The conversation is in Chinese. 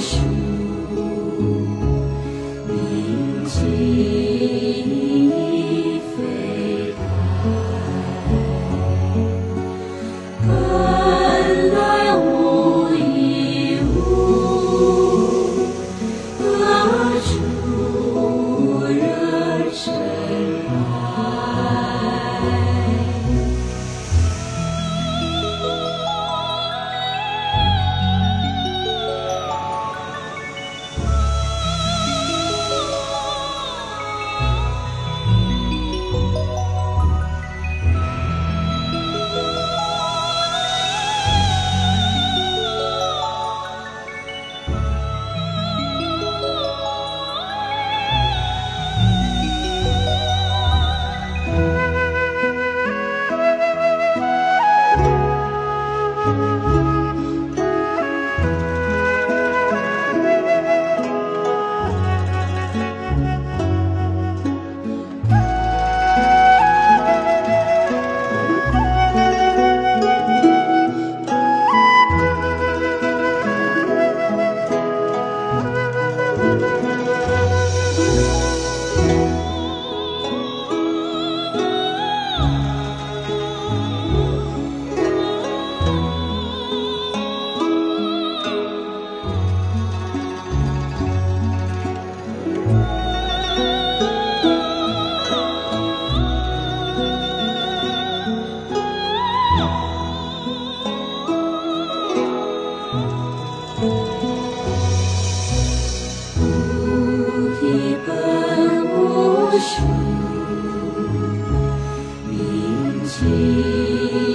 树明镜亦非台本来无一物何处惹 see.